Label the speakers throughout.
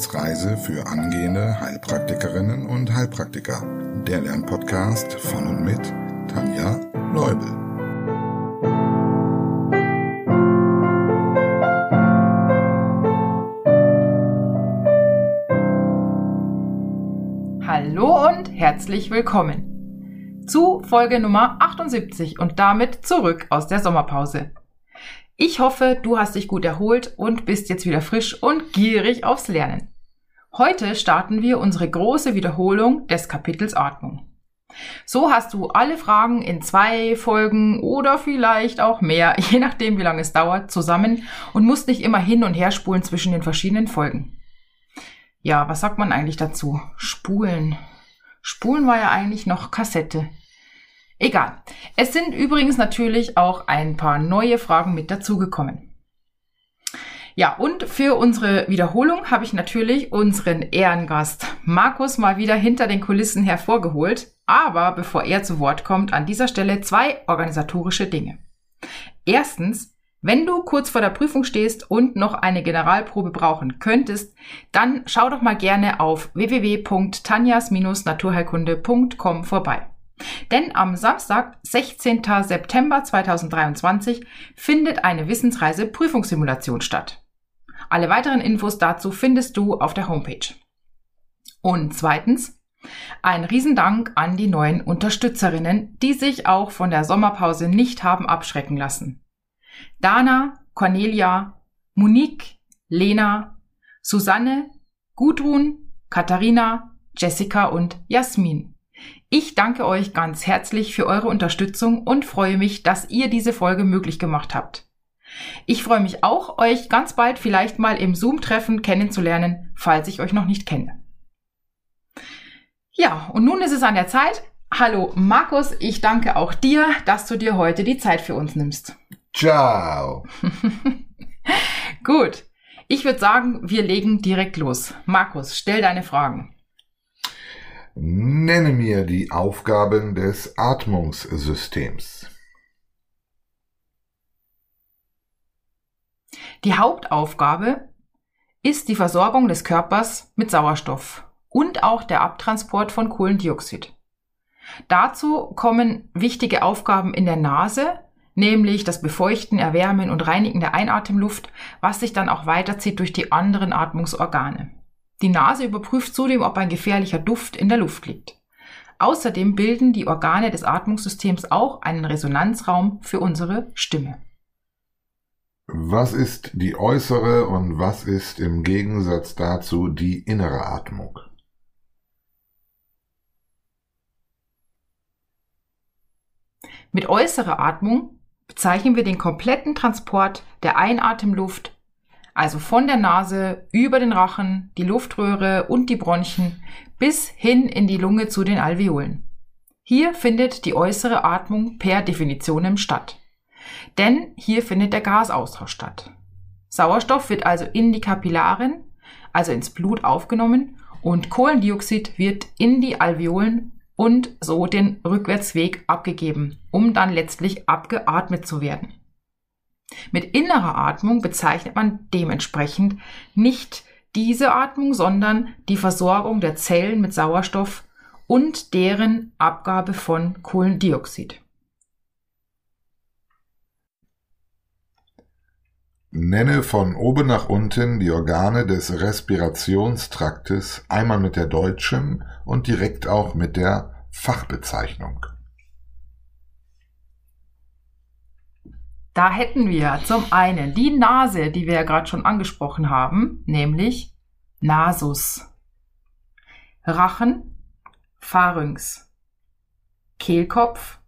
Speaker 1: Wissensreise für angehende Heilpraktikerinnen und Heilpraktiker. Der Lernpodcast von und mit Tanja Leubel.
Speaker 2: Hallo und herzlich willkommen zu Folge Nummer 78 und damit zurück aus der Sommerpause. Ich hoffe, du hast dich gut erholt und bist jetzt wieder frisch und gierig aufs Lernen. Heute starten wir unsere große Wiederholung des Kapitels Atmung. So hast du alle Fragen in zwei Folgen oder vielleicht auch mehr, je nachdem wie lange es dauert, zusammen und musst nicht immer hin und her spulen zwischen den verschiedenen Folgen. Ja, was sagt man eigentlich dazu? Spulen. Spulen war ja eigentlich noch Kassette. Egal. Es sind übrigens natürlich auch ein paar neue Fragen mit dazugekommen. Ja, und für unsere Wiederholung habe ich natürlich unseren Ehrengast Markus mal wieder hinter den Kulissen hervorgeholt. Aber bevor er zu Wort kommt, an dieser Stelle zwei organisatorische Dinge. Erstens, wenn du kurz vor der Prüfung stehst und noch eine Generalprobe brauchen könntest, dann schau doch mal gerne auf www.tanjas-naturheilkunde.com vorbei. Denn am Samstag, 16. September 2023, findet eine Wissensreise Prüfungssimulation statt. Alle weiteren Infos dazu findest du auf der Homepage. Und zweitens, ein Riesendank an die neuen Unterstützerinnen, die sich auch von der Sommerpause nicht haben abschrecken lassen. Dana, Cornelia, Monique, Lena, Susanne, Gudrun, Katharina, Jessica und Jasmin. Ich danke euch ganz herzlich für eure Unterstützung und freue mich, dass ihr diese Folge möglich gemacht habt. Ich freue mich auch, euch ganz bald vielleicht mal im Zoom-Treffen kennenzulernen, falls ich euch noch nicht kenne. Ja, und nun ist es an der Zeit. Hallo Markus, ich danke auch dir, dass du dir heute die Zeit für uns nimmst.
Speaker 1: Ciao.
Speaker 2: Gut, ich würde sagen, wir legen direkt los. Markus, stell deine Fragen.
Speaker 1: Nenne mir die Aufgaben des Atmungssystems.
Speaker 2: Die Hauptaufgabe ist die Versorgung des Körpers mit Sauerstoff und auch der Abtransport von Kohlendioxid. Dazu kommen wichtige Aufgaben in der Nase, nämlich das Befeuchten, Erwärmen und Reinigen der Einatemluft, was sich dann auch weiterzieht durch die anderen Atmungsorgane. Die Nase überprüft zudem, ob ein gefährlicher Duft in der Luft liegt. Außerdem bilden die Organe des Atmungssystems auch einen Resonanzraum für unsere Stimme.
Speaker 1: Was ist die äußere und was ist im Gegensatz dazu die innere Atmung?
Speaker 2: Mit äußerer Atmung bezeichnen wir den kompletten Transport der Einatemluft also von der Nase über den Rachen, die Luftröhre und die Bronchien bis hin in die Lunge zu den Alveolen. Hier findet die äußere Atmung per Definition statt. Denn hier findet der Gasaustausch statt. Sauerstoff wird also in die Kapillaren, also ins Blut aufgenommen und Kohlendioxid wird in die Alveolen und so den Rückwärtsweg abgegeben, um dann letztlich abgeatmet zu werden. Mit innerer Atmung bezeichnet man dementsprechend nicht diese Atmung, sondern die Versorgung der Zellen mit Sauerstoff und deren Abgabe von Kohlendioxid.
Speaker 1: Nenne von oben nach unten die Organe des Respirationstraktes einmal mit der deutschen und direkt auch mit der Fachbezeichnung.
Speaker 2: Da hätten wir zum einen die Nase, die wir ja gerade schon angesprochen haben, nämlich Nasus. Rachen, Pharynx. Kehlkopf,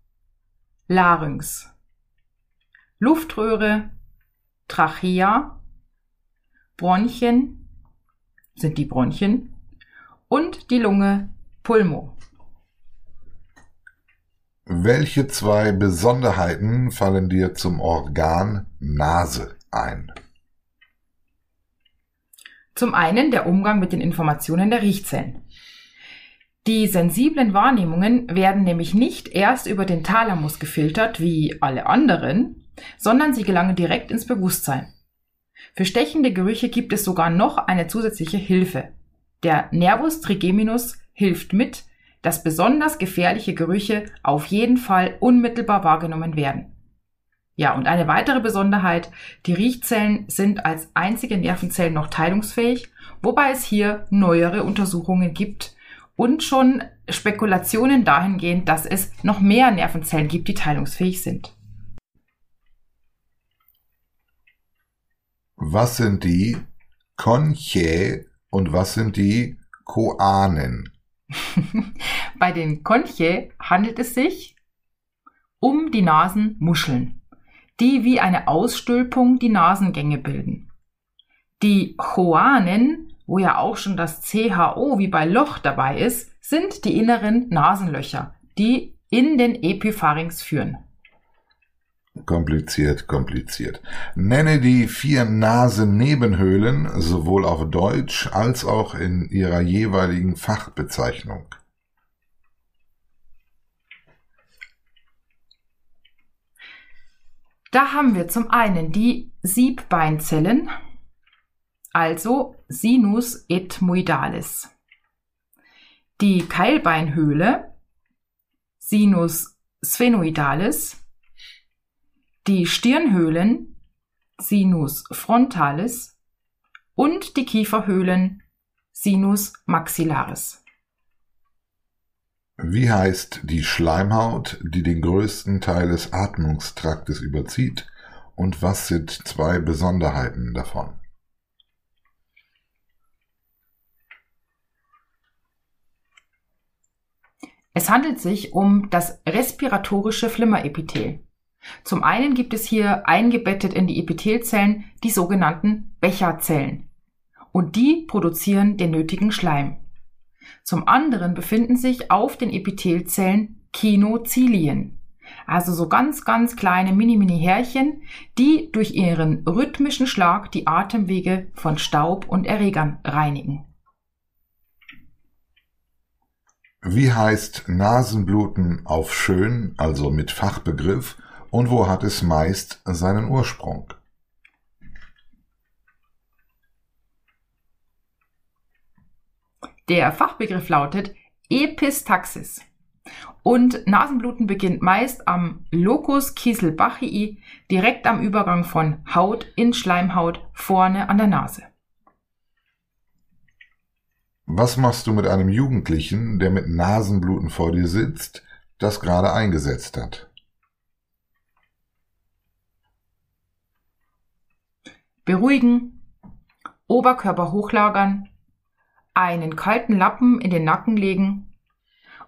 Speaker 2: Larynx. Luftröhre, Trachea. Bronchien sind die Bronchien und die Lunge, Pulmo.
Speaker 1: Welche zwei Besonderheiten fallen dir zum Organ Nase ein?
Speaker 2: Zum einen der Umgang mit den Informationen der Riechzellen. Die sensiblen Wahrnehmungen werden nämlich nicht erst über den Thalamus gefiltert wie alle anderen, sondern sie gelangen direkt ins Bewusstsein. Für stechende Gerüche gibt es sogar noch eine zusätzliche Hilfe. Der Nervus trigeminus hilft mit, dass besonders gefährliche Gerüche auf jeden Fall unmittelbar wahrgenommen werden. Ja, und eine weitere Besonderheit, die Riechzellen sind als einzige Nervenzellen noch teilungsfähig, wobei es hier neuere Untersuchungen gibt und schon Spekulationen dahingehend, dass es noch mehr Nervenzellen gibt, die teilungsfähig sind.
Speaker 1: Was sind die Conchae und was sind die Koanen?
Speaker 2: Bei den Conchae handelt es sich um die Nasenmuscheln die wie eine Ausstülpung die Nasengänge bilden. Die Choanen, wo ja auch schon das CHO wie bei Loch dabei ist, sind die inneren Nasenlöcher, die in den Epipharynx führen.
Speaker 1: Kompliziert, kompliziert. Nenne die vier Nasennebenhöhlen sowohl auf Deutsch als auch in ihrer jeweiligen Fachbezeichnung.
Speaker 2: Da haben wir zum einen die Siebbeinzellen, also Sinus etmoidalis. Die Keilbeinhöhle, Sinus sphenoidalis. Die Stirnhöhlen, Sinus frontalis. Und die Kieferhöhlen, Sinus maxillaris.
Speaker 1: Wie heißt die Schleimhaut, die den größten Teil des Atmungstraktes überzieht, und was sind zwei Besonderheiten davon?
Speaker 2: Es handelt sich um das respiratorische Flimmerepithel. Zum einen gibt es hier eingebettet in die Epithelzellen die sogenannten Becherzellen. Und die produzieren den nötigen Schleim. Zum anderen befinden sich auf den Epithelzellen Kinozilien, also so ganz, ganz kleine Mini-Mini-Härchen, die durch ihren rhythmischen Schlag die Atemwege von Staub und Erregern reinigen.
Speaker 1: Wie heißt Nasenbluten auf schön, also mit Fachbegriff, und wo hat es meist seinen Ursprung?
Speaker 2: Der Fachbegriff lautet Epistaxis. Und Nasenbluten beginnt meist am Locus Kieselbachii, direkt am Übergang von Haut in Schleimhaut vorne an der Nase.
Speaker 1: Was machst du mit einem Jugendlichen, der mit Nasenbluten vor dir sitzt, das gerade eingesetzt hat?
Speaker 2: Beruhigen, Oberkörper hochlagern, einen kalten Lappen in den Nacken legen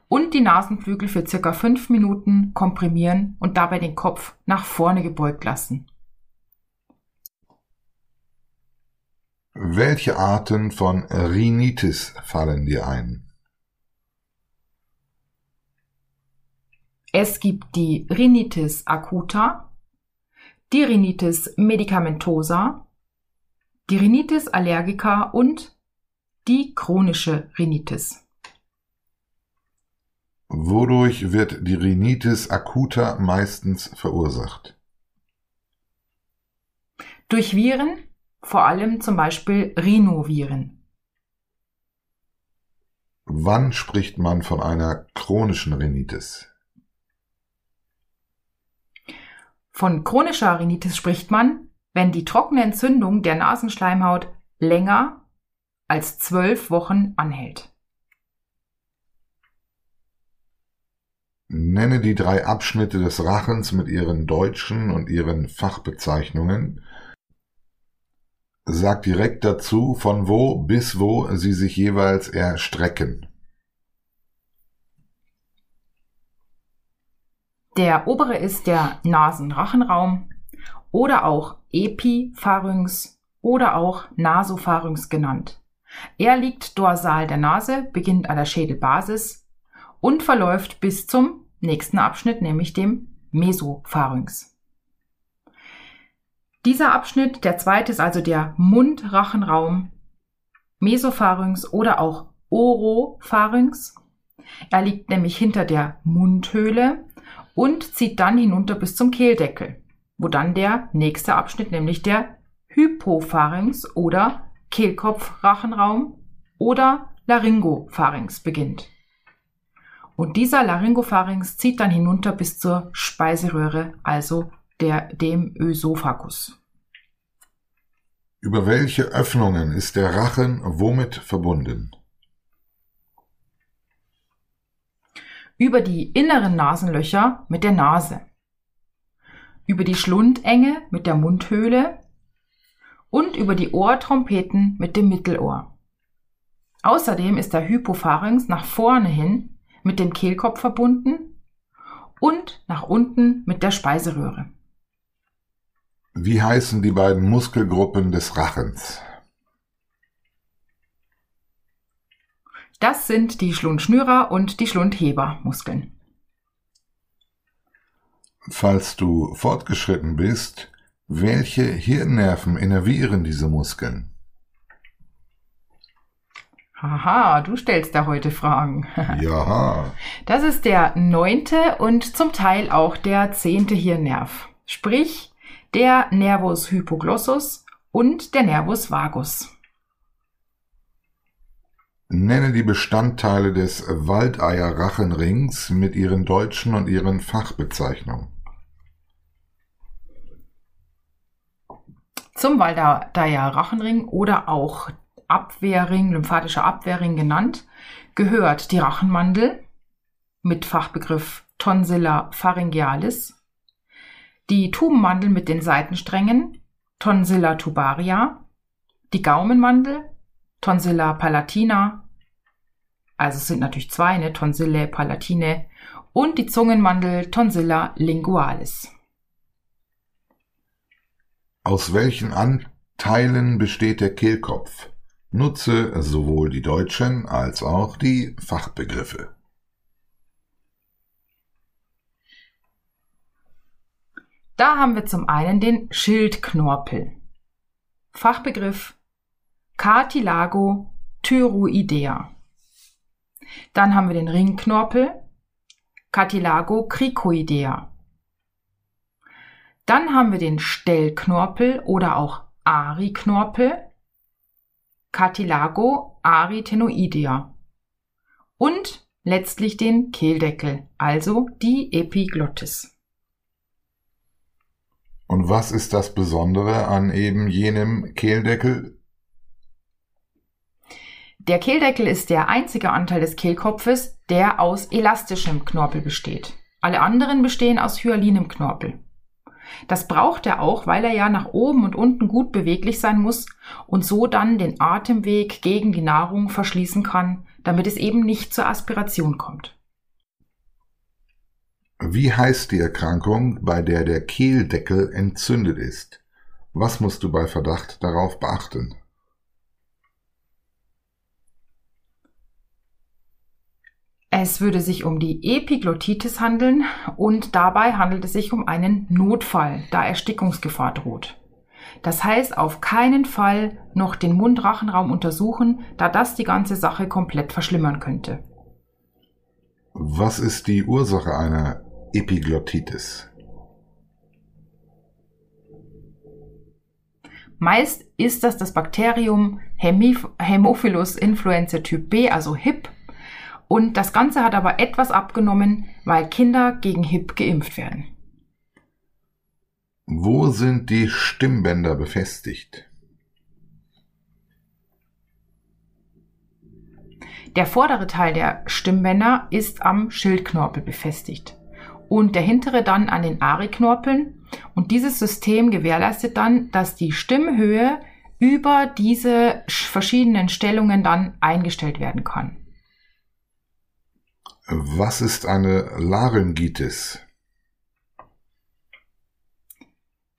Speaker 2: und die Nasenflügel für circa fünf Minuten komprimieren und dabei den Kopf nach vorne gebeugt lassen.
Speaker 1: Welche Arten von Rhinitis fallen dir ein?
Speaker 2: Es gibt die Rhinitis acuta, die Rhinitis medicamentosa, die Rhinitis allergica und die chronische Rhinitis.
Speaker 1: Wodurch wird die Rhinitis acuta meistens verursacht?
Speaker 2: Durch Viren, vor allem zum Beispiel Rhinoviren.
Speaker 1: Wann spricht man von einer chronischen Rhinitis?
Speaker 2: Von chronischer Rhinitis spricht man, wenn die trockene Entzündung der Nasenschleimhaut länger als zwölf Wochen anhält.
Speaker 1: Nenne die drei Abschnitte des Rachens mit ihren deutschen und ihren Fachbezeichnungen. Sag direkt dazu, von wo bis wo sie sich jeweils erstrecken.
Speaker 2: Der obere ist der Nasenrachenraum oder auch Epipharynx oder auch Nasopharynx genannt. Er liegt dorsal der Nase, beginnt an der Schädelbasis und verläuft bis zum nächsten Abschnitt, nämlich dem Mesopharynx. Dieser Abschnitt, der zweite, ist also der Mundrachenraum, Mesopharynx oder auch Oropharynx. Er liegt nämlich hinter der Mundhöhle und zieht dann hinunter bis zum Kehldeckel, wo dann der nächste Abschnitt, nämlich der Hypopharynx oder Kehlkopf-Rachenraum oder Laryngopharynx beginnt. Und dieser Laryngopharynx zieht dann hinunter bis zur Speiseröhre, also der, dem Ösophagus.
Speaker 1: Über welche Öffnungen ist der Rachen womit verbunden?
Speaker 2: Über die inneren Nasenlöcher mit der Nase. Über die Schlundenge mit der Mundhöhle und über die Ohrtrompeten mit dem Mittelohr. Außerdem ist der Hypopharynx nach vorne hin mit dem Kehlkopf verbunden und nach unten mit der Speiseröhre.
Speaker 1: Wie heißen die beiden Muskelgruppen des Rachens?
Speaker 2: Das sind die Schlundschnürer und die Schlundhebermuskeln.
Speaker 1: Falls du fortgeschritten bist, welche Hirnnerven innervieren diese Muskeln?
Speaker 2: Haha, du stellst da heute Fragen.
Speaker 1: Ja.
Speaker 2: Das ist der neunte und zum Teil auch der zehnte Hirnnerv. Sprich, der Nervus hypoglossus und der Nervus vagus.
Speaker 1: Nenne die Bestandteile des Waldeierrachenrings mit ihren deutschen und ihren Fachbezeichnungen.
Speaker 2: Zum Waldeyer-Rachenring oder auch Abwehrring, lymphatischer Abwehrring genannt, gehört die Rachenmandel mit Fachbegriff Tonsilla pharyngealis, die Tubenmandel mit den Seitensträngen Tonsilla tubaria, die Gaumenmandel Tonsilla palatina, also es sind natürlich zwei, ne, Tonsille palatine und die Zungenmandel Tonsilla lingualis.
Speaker 1: Aus welchen Anteilen besteht der Kehlkopf? Nutze sowohl die deutschen als auch die Fachbegriffe.
Speaker 2: Da haben wir zum einen den Schildknorpel. Fachbegriff Cartilago thyroidea. Dann haben wir den Ringknorpel Cartilago cricoidea. Dann haben wir den Stellknorpel oder auch Ariknorpel Cartilago aritenoidea. Und letztlich den Kehldeckel, also die Epiglottis.
Speaker 1: Und was ist das Besondere an eben jenem Kehldeckel?
Speaker 2: Der Kehldeckel ist der einzige Anteil des Kehlkopfes, der aus elastischem Knorpel besteht. Alle anderen bestehen aus hyalinem Knorpel. Das braucht er auch, weil er ja nach oben und unten gut beweglich sein muss und so dann den Atemweg gegen die Nahrung verschließen kann, damit es eben nicht zur Aspiration kommt.
Speaker 1: Wie heißt die Erkrankung, bei der der Kehldeckel entzündet ist? Was musst du bei Verdacht darauf beachten?
Speaker 2: Es würde sich um die Epiglottitis handeln und dabei handelt es sich um einen Notfall, da Erstickungsgefahr droht. Das heißt, auf keinen Fall noch den Mundrachenraum untersuchen, da das die ganze Sache komplett verschlimmern könnte.
Speaker 1: Was ist die Ursache einer Epiglottitis?
Speaker 2: Meist ist das das Bakterium Hämophilus influenzae Typ B, also HIP. Und das Ganze hat aber etwas abgenommen, weil Kinder gegen HIP geimpft werden.
Speaker 1: Wo sind die Stimmbänder befestigt?
Speaker 2: Der vordere Teil der Stimmbänder ist am Schildknorpel befestigt und der hintere dann an den Ariknorpeln. Und dieses System gewährleistet dann, dass die Stimmhöhe über diese verschiedenen Stellungen dann eingestellt werden kann.
Speaker 1: Was ist eine Laryngitis?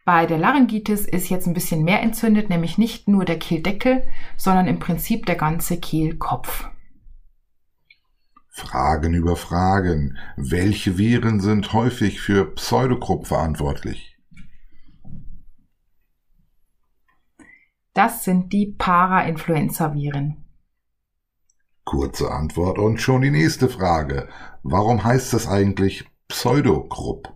Speaker 2: Bei der Laryngitis ist jetzt ein bisschen mehr entzündet, nämlich nicht nur der Kehldeckel, sondern im Prinzip der ganze Kehlkopf.
Speaker 1: Fragen über Fragen. Welche Viren sind häufig für Pseudogrupp verantwortlich?
Speaker 2: Das sind die Para-Influenza-Viren.
Speaker 1: Kurze Antwort und schon die nächste Frage. Warum heißt das eigentlich Pseudogrupp?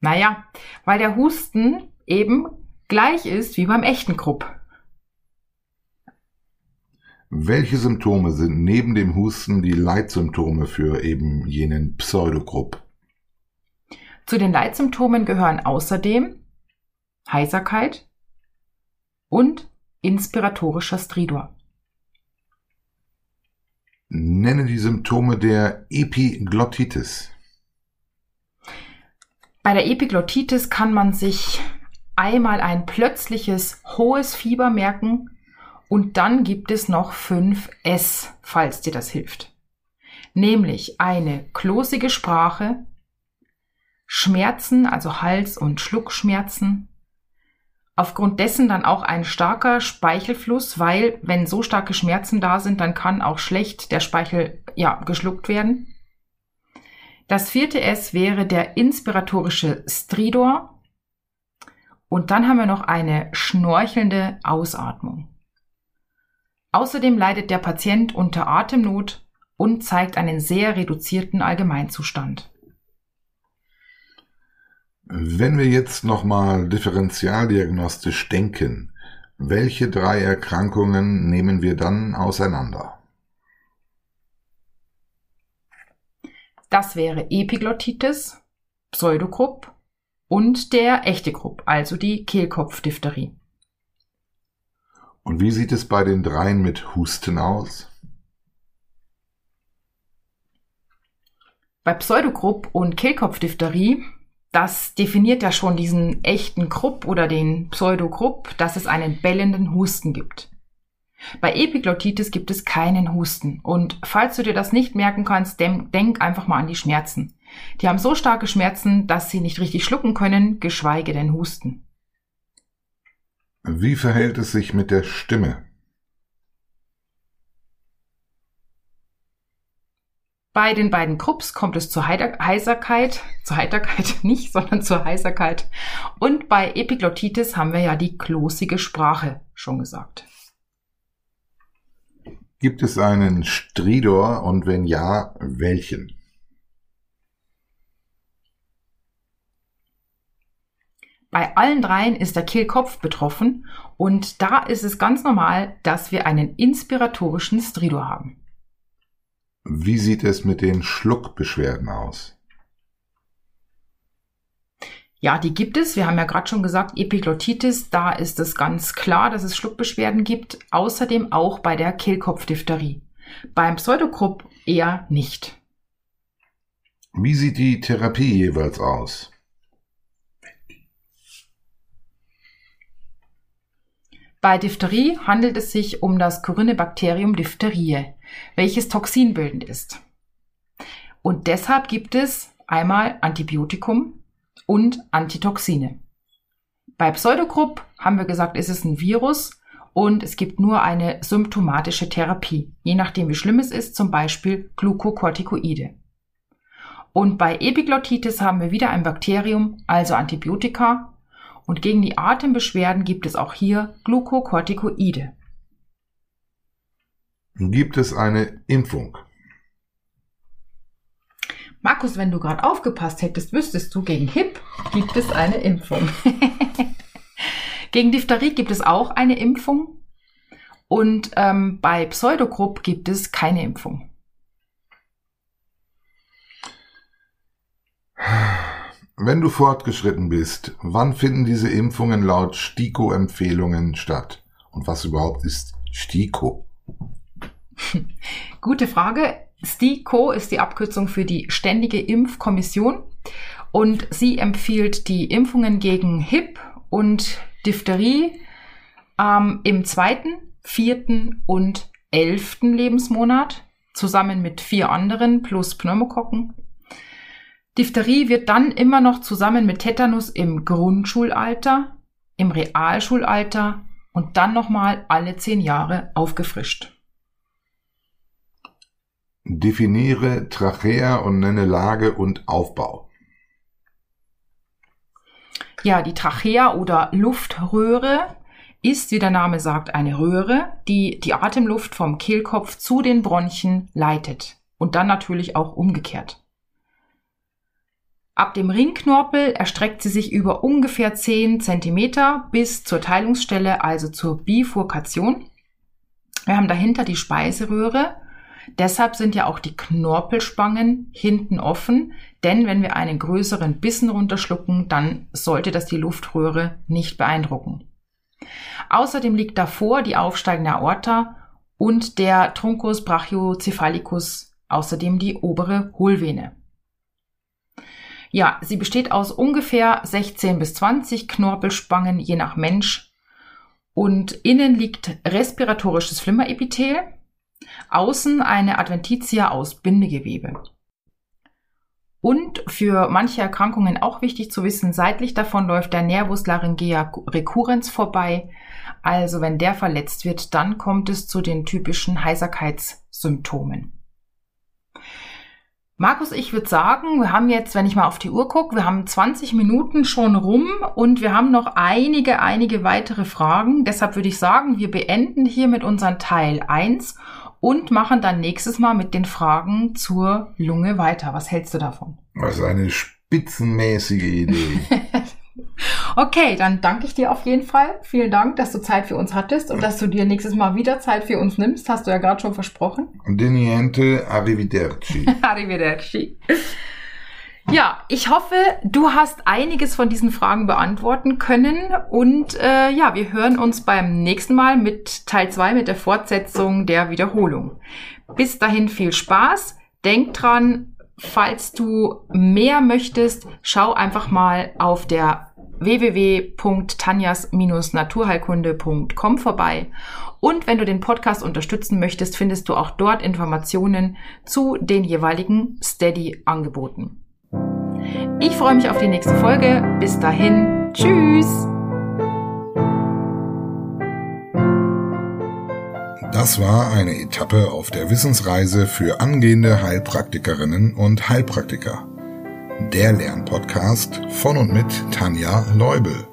Speaker 2: Naja, weil der Husten eben gleich ist wie beim echten Krupp.
Speaker 1: Welche Symptome sind neben dem Husten die Leitsymptome für eben jenen Pseudogrupp?
Speaker 2: Zu den Leitsymptomen gehören außerdem Heiserkeit und inspiratorischer Stridor.
Speaker 1: Nenne die Symptome der Epiglottitis.
Speaker 2: Bei der Epiglottitis kann man sich einmal ein plötzliches hohes Fieber merken und dann gibt es noch 5S, falls dir das hilft. Nämlich eine klosige Sprache, Schmerzen, also Hals- und Schluckschmerzen, aufgrund dessen dann auch ein starker Speichelfluss, weil wenn so starke Schmerzen da sind, dann kann auch schlecht der Speichel ja geschluckt werden. Das vierte S wäre der inspiratorische Stridor. Und dann haben wir noch eine schnorchelnde Ausatmung. Außerdem leidet der Patient unter Atemnot und zeigt einen sehr reduzierten Allgemeinzustand.
Speaker 1: Wenn wir jetzt nochmal differentialdiagnostisch denken, welche drei Erkrankungen nehmen wir dann auseinander?
Speaker 2: Das wäre Epiglottitis, Pseudokrupp und der echte Krupp, also die Kehlkopfdiphtherie.
Speaker 1: Und wie sieht es bei den dreien mit Husten aus?
Speaker 2: Bei Pseudogrupp und Kehlkopfdiphtherie, das definiert ja schon diesen echten Krupp oder den Pseudogrupp, dass es einen bellenden Husten gibt. Bei Epiglottitis gibt es keinen Husten. Und falls du dir das nicht merken kannst, denk einfach mal an die Schmerzen. Die haben so starke Schmerzen, dass sie nicht richtig schlucken können, geschweige denn husten.
Speaker 1: Wie verhält es sich mit der Stimme?
Speaker 2: Bei den beiden Krupps kommt es zur Heiserkeit, zur Heiterkeit nicht, sondern zur Heiserkeit. Und bei Epiglottitis haben wir ja die klosige Sprache schon gesagt.
Speaker 1: Gibt es einen Stridor und wenn ja, welchen?
Speaker 2: Bei allen dreien ist der Kehlkopf betroffen und da ist es ganz normal, dass wir einen inspiratorischen Stridor haben.
Speaker 1: Wie sieht es mit den Schluckbeschwerden aus?
Speaker 2: Ja, die gibt es. Wir haben ja gerade schon gesagt, Epiglottitis, da ist es ganz klar, dass es Schluckbeschwerden gibt. Außerdem auch bei der Kehlkopfdiphtherie. Beim Pseudokrupp eher nicht.
Speaker 1: Wie sieht die Therapie jeweils aus?
Speaker 2: Bei Diphtherie handelt es sich um das Corynebacterium diphtheriae, welches toxinbildend ist. Und deshalb gibt es einmal Antibiotikum und Antitoxine. Bei Pseudogrupp haben wir gesagt, ist es ein Virus und es gibt nur eine symptomatische Therapie, je nachdem wie schlimm es ist, zum Beispiel Glukokortikoide. Und bei Epiglottitis haben wir wieder ein Bakterium, also Antibiotika und gegen die Atembeschwerden gibt es auch hier Glukokortikoide.
Speaker 1: Gibt es eine Impfung?
Speaker 2: Markus, wenn du gerade aufgepasst hättest, wüsstest du, gegen HIP gibt es eine Impfung. gegen Diphtherie gibt es auch eine Impfung. Und ähm, bei Pseudogrupp gibt es keine Impfung.
Speaker 1: Wenn du fortgeschritten bist, wann finden diese Impfungen laut STIKO-Empfehlungen statt? Und was überhaupt ist STIKO?
Speaker 2: Gute Frage. STIKO ist die Abkürzung für die Ständige Impfkommission und sie empfiehlt die Impfungen gegen HIP und Diphtherie ähm, im zweiten, vierten und elften Lebensmonat zusammen mit vier anderen plus Pneumokokken Diphtherie wird dann immer noch zusammen mit Tetanus im Grundschulalter, im Realschulalter und dann nochmal alle zehn Jahre aufgefrischt.
Speaker 1: Definiere Trachea und nenne Lage und Aufbau.
Speaker 2: Ja, die Trachea oder Luftröhre ist, wie der Name sagt, eine Röhre, die die Atemluft vom Kehlkopf zu den Bronchien leitet und dann natürlich auch umgekehrt. Ab dem Ringknorpel erstreckt sie sich über ungefähr 10 cm bis zur Teilungsstelle, also zur Bifurkation. Wir haben dahinter die Speiseröhre. Deshalb sind ja auch die Knorpelspangen hinten offen, denn wenn wir einen größeren Bissen runterschlucken, dann sollte das die Luftröhre nicht beeindrucken. Außerdem liegt davor die aufsteigende Aorta und der Truncus brachiocephalicus, außerdem die obere Hohlvene. Ja, sie besteht aus ungefähr 16 bis 20 Knorpelspangen je nach Mensch. Und innen liegt respiratorisches Flimmerepithel, außen eine Adventitia aus Bindegewebe. Und für manche Erkrankungen auch wichtig zu wissen, seitlich davon läuft der Nervus laryngea recurrens vorbei. Also wenn der verletzt wird, dann kommt es zu den typischen Heiserkeitssymptomen. Markus, ich würde sagen, wir haben jetzt, wenn ich mal auf die Uhr gucke, wir haben 20 Minuten schon rum und wir haben noch einige, einige weitere Fragen. Deshalb würde ich sagen, wir beenden hier mit unserem Teil 1 und machen dann nächstes Mal mit den Fragen zur Lunge weiter. Was hältst du davon?
Speaker 1: Das ist eine spitzenmäßige Idee.
Speaker 2: Okay, dann danke ich dir auf jeden Fall. Vielen Dank, dass du Zeit für uns hattest und dass du dir nächstes Mal wieder Zeit für uns nimmst. Hast du ja gerade schon versprochen.
Speaker 1: De niente, arrivederci.
Speaker 2: Arrivederci. Ja, ich hoffe, du hast einiges von diesen Fragen beantworten können und äh, ja, wir hören uns beim nächsten Mal mit Teil 2 mit der Fortsetzung der Wiederholung. Bis dahin viel Spaß. Denk dran, falls du mehr möchtest, schau einfach mal auf der www.tanjas-naturheilkunde.com vorbei. Und wenn du den Podcast unterstützen möchtest, findest du auch dort Informationen zu den jeweiligen Steady-Angeboten. Ich freue mich auf die nächste Folge. Bis dahin. Tschüss.
Speaker 1: Das war eine Etappe auf der Wissensreise für angehende Heilpraktikerinnen und Heilpraktiker der Lernpodcast von und mit Tanja Leubel.